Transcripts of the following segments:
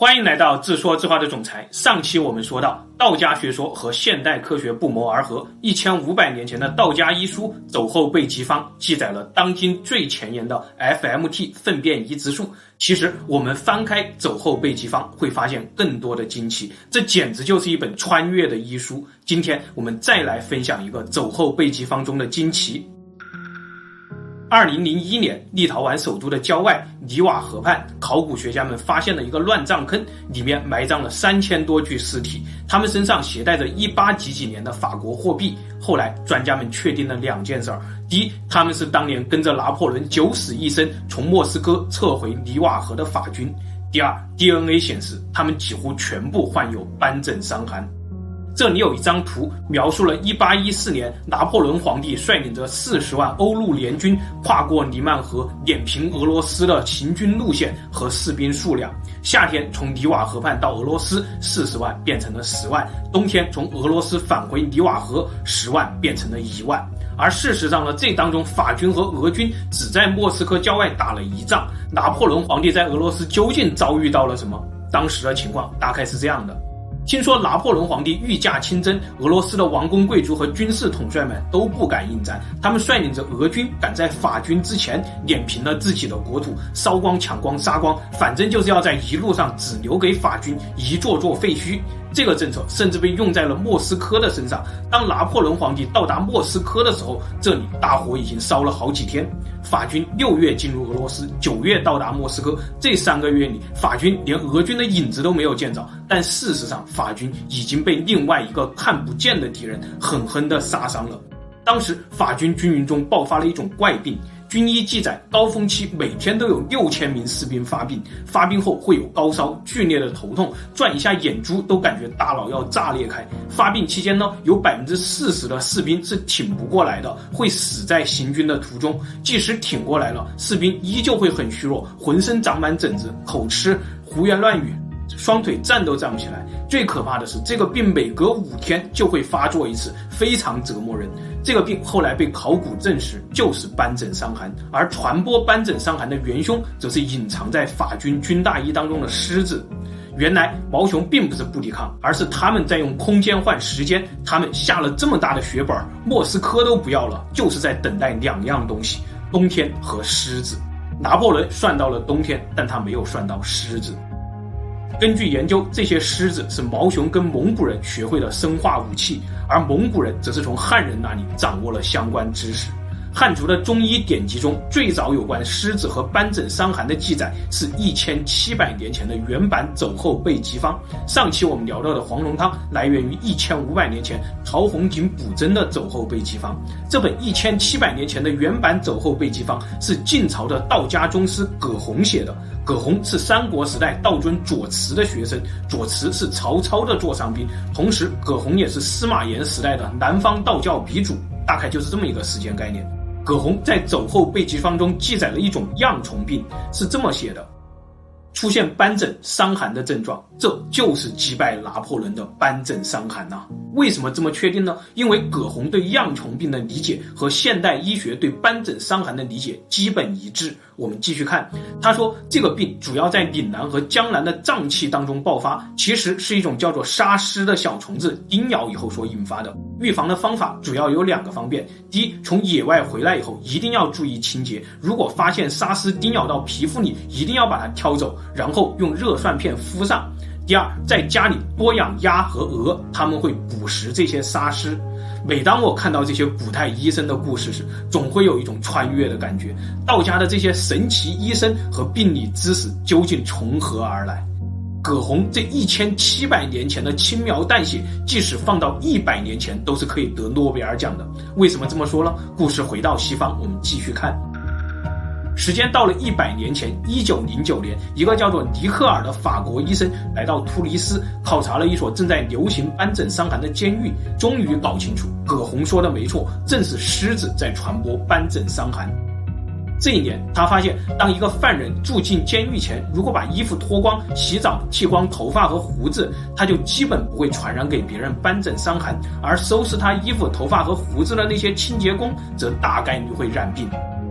欢迎来到自说自话的总裁。上期我们说到，道家学说和现代科学不谋而合。一千五百年前的道家医书《走后备急方》记载了当今最前沿的 FMT 粪便移植术。其实，我们翻开《走后备急方》，会发现更多的惊奇。这简直就是一本穿越的医书。今天我们再来分享一个《走后备急方》中的惊奇。二零零一年，立陶宛首都的郊外尼瓦河畔，考古学家们发现了一个乱葬坑，里面埋葬了三千多具尸体。他们身上携带着一八几几年的法国货币。后来，专家们确定了两件事儿：第一，他们是当年跟着拿破仑九死一生从莫斯科撤回尼瓦河的法军；第二，DNA 显示他们几乎全部患有斑疹伤寒。这里有一张图，描述了1814年拿破仑皇帝率领着四十万欧陆联军跨过黎曼河，碾平俄罗斯的行军路线和士兵数量。夏天从尼瓦河畔到俄罗斯，四十万变成了十万；冬天从俄罗斯返回尼瓦河，十万变成了一万。而事实上呢，这当中法军和俄军只在莫斯科郊外打了一仗。拿破仑皇帝在俄罗斯究竟遭遇到了什么？当时的情况大概是这样的。听说拿破仑皇帝御驾亲征，俄罗斯的王公贵族和军事统帅们都不敢应战，他们率领着俄军赶在法军之前碾平了自己的国土，烧光、抢光、杀光，反正就是要在一路上只留给法军一座座废墟。这个政策甚至被用在了莫斯科的身上。当拿破仑皇帝到达莫斯科的时候，这里大火已经烧了好几天。法军六月进入俄罗斯，九月到达莫斯科，这三个月里，法军连俄军的影子都没有见着。但事实上，法军已经被另外一个看不见的敌人狠狠地杀伤了。当时，法军军营中爆发了一种怪病。军医记载，高峰期每天都有六千名士兵发病，发病后会有高烧、剧烈的头痛，转一下眼珠都感觉大脑要炸裂开。发病期间呢，有百分之四十的士兵是挺不过来的，会死在行军的途中。即使挺过来了，士兵依旧会很虚弱，浑身长满疹子，口吃，胡言乱语，双腿站都站不起来。最可怕的是，这个病每隔五天就会发作一次，非常折磨人。这个病后来被考古证实就是斑疹伤寒，而传播斑疹伤寒的元凶则是隐藏在法军军大衣当中的虱子。原来毛熊并不是不抵抗，而是他们在用空间换时间。他们下了这么大的血本，莫斯科都不要了，就是在等待两样东西：冬天和虱子。拿破仑算到了冬天，但他没有算到虱子。根据研究，这些狮子是毛熊跟蒙古人学会的生化武器，而蒙古人则是从汉人那里掌握了相关知识。汉族的中医典籍中，最早有关虱子和斑疹伤寒的记载，是一千七百年前的原版《走后备急方》。上期我们聊到的黄龙汤，来源于一千五百年前陶弘景补真的《走后备急方》。这本一千七百年前的原版《走后备急方》，是晋朝的道家宗师葛洪写的。葛洪是三国时代道尊左慈的学生，左慈是曹操的座上宾，同时葛洪也是司马炎时代的南方道教鼻祖，大概就是这么一个时间概念。葛洪在《走后备急方》中记载了一种恙虫病，是这么写的：出现斑疹伤寒的症状，这就是击败拿破仑的斑疹伤寒呐、为什么这么确定呢？因为葛洪对恙虫病的理解和现代医学对斑疹伤寒的理解基本一致。我们继续看，他说这个病主要在岭南和江南的瘴气当中爆发，其实是一种叫做沙虱的小虫子叮咬以后所引发的。预防的方法主要有两个方面：第一，从野外回来以后一定要注意清洁，如果发现沙虱叮咬到皮肤里，一定要把它挑走，然后用热蒜片敷上。第二，在家里多养鸭和鹅，他们会捕食这些沙虱。每当我看到这些古代医生的故事时，总会有一种穿越的感觉。道家的这些神奇医生和病理知识究竟从何而来？葛洪这一千七百年前的轻描淡写，即使放到一百年前，都是可以得诺贝尔奖的。为什么这么说呢？故事回到西方，我们继续看。时间到了一百年前，一九零九年，一个叫做尼克尔的法国医生来到突尼斯，考察了一所正在流行斑疹伤寒的监狱，终于搞清楚葛洪说的没错，正是虱子在传播斑疹伤寒。这一年，他发现，当一个犯人住进监狱前，如果把衣服脱光、洗澡、剃光头发和胡子，他就基本不会传染给别人斑疹伤寒；而收拾他衣服、头发和胡子的那些清洁工，则大概率会染病。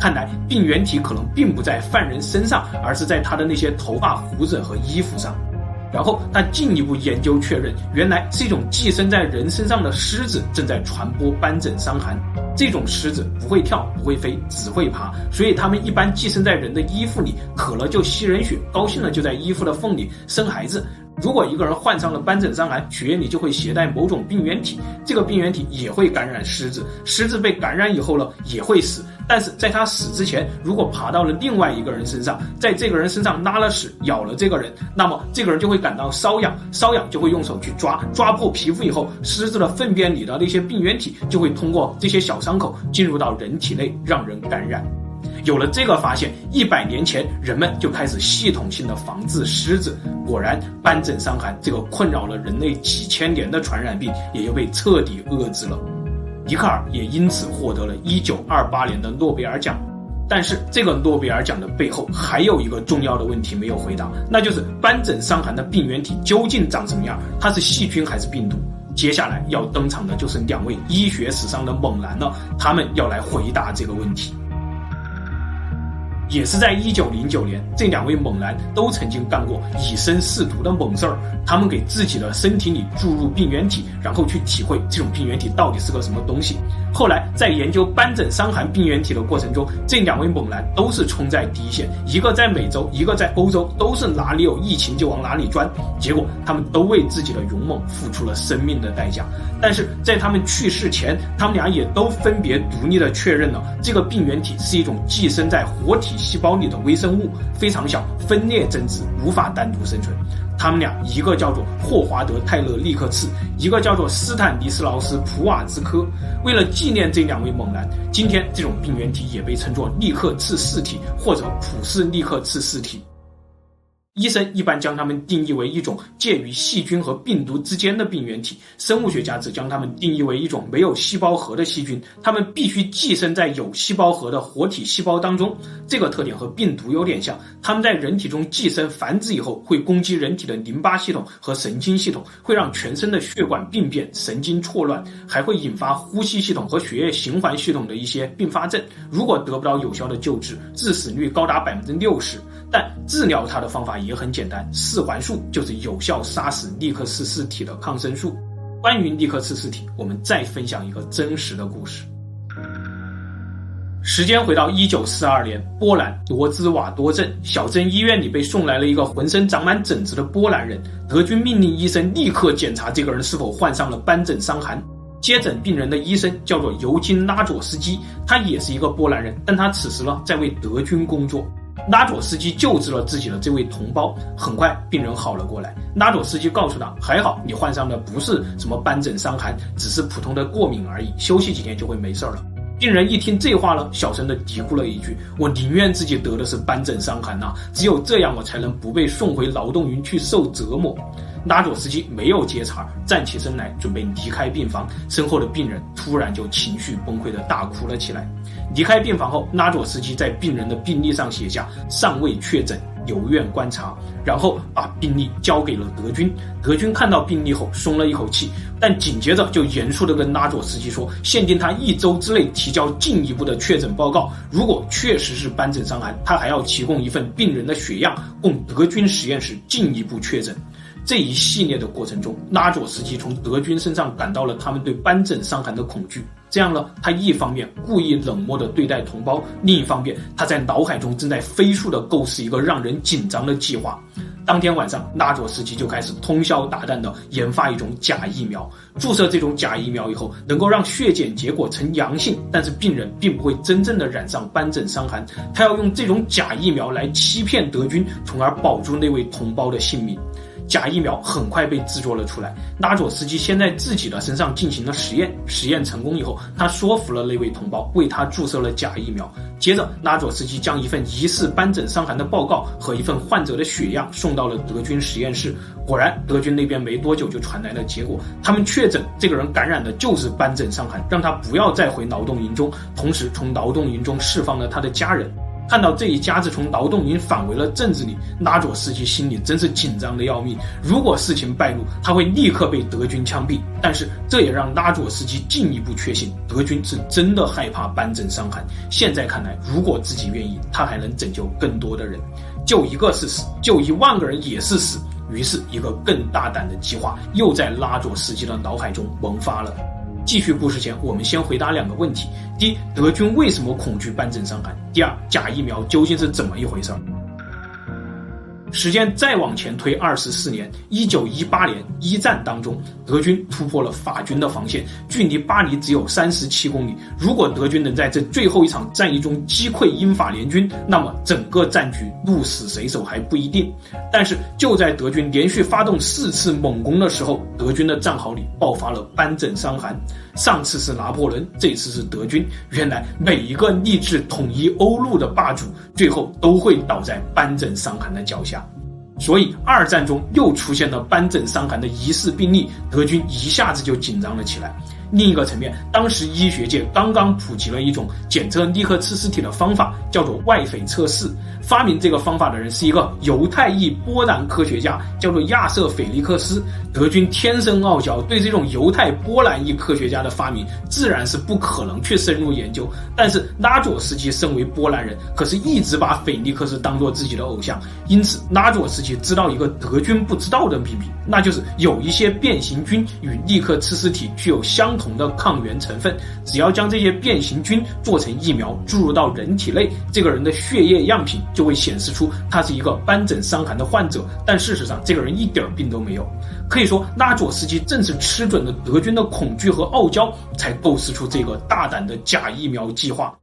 看来病原体可能并不在犯人身上，而是在他的那些头发、胡子和衣服上。然后他进一步研究确认，原来是一种寄生在人身上的虱子正在传播斑疹伤寒。这种虱子不会跳，不会飞，只会爬，所以它们一般寄生在人的衣服里，渴了就吸人血，高兴了就在衣服的缝里生孩子。如果一个人患上了斑疹伤寒，血液里就会携带某种病原体，这个病原体也会感染虱子，虱子被感染以后呢，也会死。但是在他死之前，如果爬到了另外一个人身上，在这个人身上拉了屎，咬了这个人，那么这个人就会感到瘙痒，瘙痒就会用手去抓，抓破皮肤以后，虱子的粪便里的那些病原体就会通过这些小伤口进入到人体内，让人感染。有了这个发现，一百年前人们就开始系统性的防治虱子。果然，斑疹伤寒这个困扰了人类几千年的传染病也就被彻底遏制了。笛卡尔也因此获得了1928年的诺贝尔奖。但是，这个诺贝尔奖的背后还有一个重要的问题没有回答，那就是斑疹伤寒的病原体究竟长什么样？它是细菌还是病毒？接下来要登场的就是两位医学史上的猛男了，他们要来回答这个问题。也是在一九零九年，这两位猛男都曾经干过以身试毒的猛事儿。他们给自己的身体里注入病原体，然后去体会这种病原体到底是个什么东西。后来在研究斑疹伤寒病原体的过程中，这两位猛男都是冲在第一线，一个在美洲，一个在欧洲，都是哪里有疫情就往哪里钻。结果他们都为自己的勇猛付出了生命的代价。但是在他们去世前，他们俩也都分别独立的确认了这个病原体是一种寄生在活体细胞里的微生物，非常小，分裂增殖，无法单独生存。他们俩一个叫做霍华德·泰勒·利克茨，一个叫做斯坦尼斯劳斯·普瓦兹科。为了纪念这两位猛男，今天这种病原体也被称作利克茨氏体或者普氏利克茨氏体。医生一般将它们定义为一种介于细菌和病毒之间的病原体，生物学家则将它们定义为一种没有细胞核的细菌。它们必须寄生在有细胞核的活体细胞当中，这个特点和病毒有点像。它们在人体中寄生繁殖以后，会攻击人体的淋巴系统和神经系统，会让全身的血管病变、神经错乱，还会引发呼吸系统和血液循环系统的一些并发症。如果得不到有效的救治，致死率高达百分之六十。但治疗它的方法也很简单，四环素就是有效杀死利克氏氏体的抗生素。关于利克氏氏体，我们再分享一个真实的故事。时间回到一九四二年，波兰罗兹瓦多镇小镇医院里被送来了一个浑身长满疹子的波兰人。德军命令医生立刻检查这个人是否患上了斑疹伤寒。接诊病人的医生叫做尤金拉佐斯基，他也是一个波兰人，但他此时呢在为德军工作。拉佐斯基救治了自己的这位同胞，很快病人好了过来。拉佐斯基告诉他：“还好，你患上的不是什么斑疹伤寒，只是普通的过敏而已，休息几天就会没事儿了。”病人一听这话呢，小声的嘀咕了一句：“我宁愿自己得的是斑疹伤寒呐，只有这样我才能不被送回劳动营去受折磨。”拉佐斯基没有接茬，站起身来准备离开病房，身后的病人突然就情绪崩溃的大哭了起来。离开病房后，拉佐斯基在病人的病历上写下“尚未确诊，留院观察”，然后把病历交给了德军。德军看到病历后松了一口气，但紧接着就严肃地跟拉佐斯基说：“限定他一周之内提交进一步的确诊报告。如果确实是斑疹伤寒，他还要提供一份病人的血样，供德军实验室进一步确诊。”这一系列的过程中，拉佐斯基从德军身上感到了他们对斑疹伤寒的恐惧。这样呢，他一方面故意冷漠地对待同胞，另一方面他在脑海中正在飞速地构思一个让人紧张的计划。当天晚上，拉佐斯基就开始通宵达旦地研发一种假疫苗。注射这种假疫苗以后，能够让血检结果呈阳性，但是病人并不会真正的染上斑疹伤寒。他要用这种假疫苗来欺骗德军，从而保住那位同胞的性命。假疫苗很快被制作了出来。拉佐斯基先在自己的身上进行了实验，实验成功以后，他说服了那位同胞，为他注射了假疫苗。接着，拉佐斯基将一份疑似斑疹伤寒的报告和一份患者的血样送到了德军实验室。果然，德军那边没多久就传来了结果，他们确诊这个人感染的就是斑疹伤寒，让他不要再回劳动营中，同时从劳动营中释放了他的家人。看到这一家子从劳动营返回了镇子里，拉佐斯基心里真是紧张的要命。如果事情败露，他会立刻被德军枪毙。但是这也让拉佐斯基进一步确信，德军是真的害怕斑疹伤寒。现在看来，如果自己愿意，他还能拯救更多的人。救一个是死，救一万个人也是死。于是，一个更大胆的计划又在拉佐斯基的脑海中萌发了。继续故事前，我们先回答两个问题：第一，德军为什么恐惧斑疹伤寒？第二，假疫苗究竟是怎么一回事？时间再往前推二十四年，一九一八年一战当中，德军突破了法军的防线，距离巴黎只有三十七公里。如果德军能在这最后一场战役中击溃英法联军，那么整个战局鹿死谁手还不一定。但是就在德军连续发动四次猛攻的时候，德军的战壕里爆发了斑疹伤寒。上次是拿破仑，这次是德军。原来每一个立志统一欧陆的霸主，最后都会倒在斑疹伤寒的脚下。所以，二战中又出现了斑疹伤寒的疑似病例，德军一下子就紧张了起来。另一个层面，当时医学界刚刚普及了一种检测尼克茨斯体的方法，叫做外斐测试。发明这个方法的人是一个犹太裔波兰科学家，叫做亚瑟·斐利克斯。德军天生傲娇，对这种犹太波兰裔科学家的发明，自然是不可能去深入研究。但是拉佐斯基身为波兰人，可是一直把斐利克斯当做自己的偶像，因此拉佐斯基知道一个德军不知道的秘密，那就是有一些变形菌与尼克茨尸体具有相。同的抗原成分，只要将这些变形菌做成疫苗注入到人体内，这个人的血液样品就会显示出他是一个斑疹伤寒的患者。但事实上，这个人一点病都没有。可以说，拉佐斯基正是吃准了德军的恐惧和傲娇，才构思出这个大胆的假疫苗计划。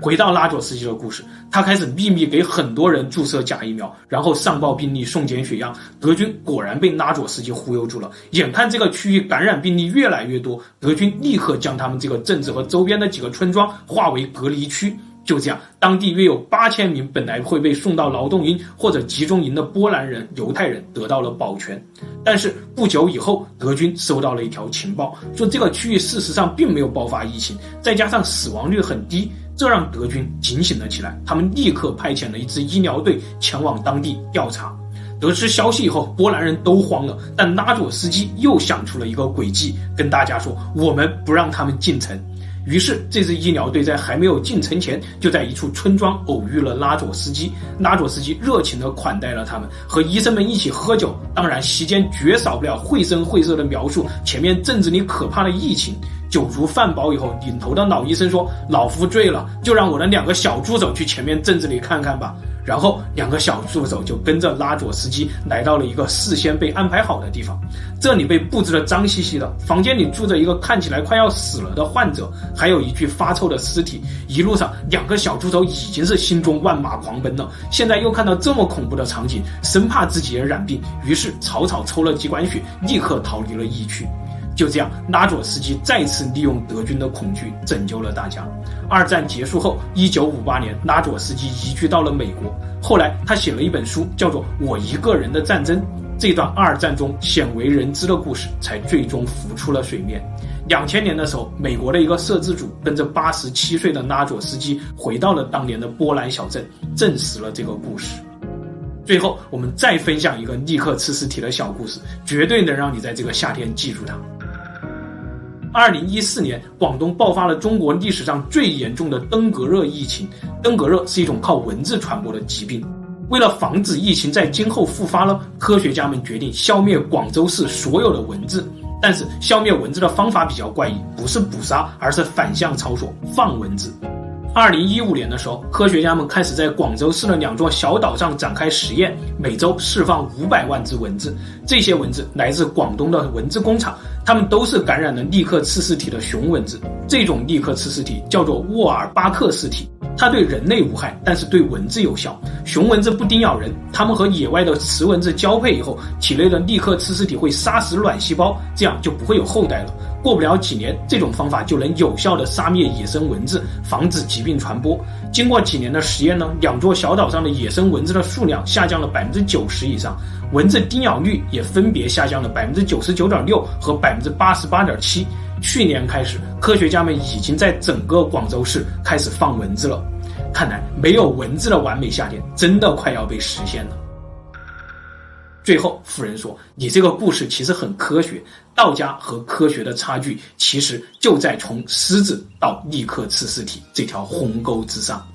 回到拉佐斯基的故事，他开始秘密给很多人注射假疫苗，然后上报病例、送检血样。德军果然被拉佐斯基忽悠住了。眼看这个区域感染病例越来越多，德军立刻将他们这个镇子和周边的几个村庄划为隔离区。就这样，当地约有八千名本来会被送到劳动营或者集中营的波兰人、犹太人得到了保全。但是不久以后，德军收到了一条情报，说这个区域事实上并没有爆发疫情，再加上死亡率很低。这让德军警醒了起来，他们立刻派遣了一支医疗队前往当地调查。得知消息以后，波兰人都慌了，但拉佐斯基又想出了一个诡计，跟大家说：“我们不让他们进城。”于是，这支医疗队在还没有进城前，就在一处村庄偶遇了拉佐斯基。拉佐斯基热情地款待了他们，和医生们一起喝酒。当然，席间绝少不了绘声绘色的描述前面镇子里可怕的疫情。酒足饭饱以后，领头的老医生说：“老夫醉了，就让我的两个小助手去前面镇子里看看吧。”然后，两个小助手就跟着拉佐斯基来到了一个事先被安排好的地方。这里被布置的脏兮兮的，房间里住着一个看起来快要死了的患者，还有一具发臭的尸体。一路上，两个小助手已经是心中万马狂奔了。现在又看到这么恐怖的场景，生怕自己也染病，于是草草抽了几管血，立刻逃离了疫区。就这样，拉佐斯基再次利用德军的恐惧拯救了大家。二战结束后，一九五八年，拉佐斯基移居到了美国。后来，他写了一本书，叫做《我一个人的战争》。这段二战中鲜为人知的故事，才最终浮出了水面。两千年的时候，美国的一个摄制组跟着八十七岁的拉佐斯基回到了当年的波兰小镇，证实了这个故事。最后，我们再分享一个尼克茨斯体的小故事，绝对能让你在这个夏天记住它。二零一四年，广东爆发了中国历史上最严重的登革热疫情。登革热是一种靠蚊子传播的疾病。为了防止疫情在今后复发了，科学家们决定消灭广州市所有的蚊子。但是，消灭蚊子的方法比较怪异，不是捕杀，而是反向操作，放蚊子。二零一五年的时候，科学家们开始在广州市的两座小岛上展开实验，每周释放五百万只蚊子。这些蚊子来自广东的蚊子工厂，它们都是感染了立克刺尸体的雄蚊子。这种立克刺尸体叫做沃尔巴克氏体，它对人类无害，但是对蚊子有效。雄蚊子不叮咬人，它们和野外的雌蚊子交配以后，体内的立克刺尸体会杀死卵细胞，这样就不会有后代了。过不了几年，这种方法就能有效地杀灭野生蚊子，防止疾病传播。经过几年的实验呢，两座小岛上的野生蚊子的数量下降了百分之九十以上，蚊子叮咬率也分别下降了百分之九十九点六和百分之八十八点七。去年开始，科学家们已经在整个广州市开始放蚊子了。看来，没有蚊子的完美夏天真的快要被实现了。最后，夫人说：“你这个故事其实很科学，道家和科学的差距，其实就在从狮子到立刻吃尸体这条鸿沟之上。”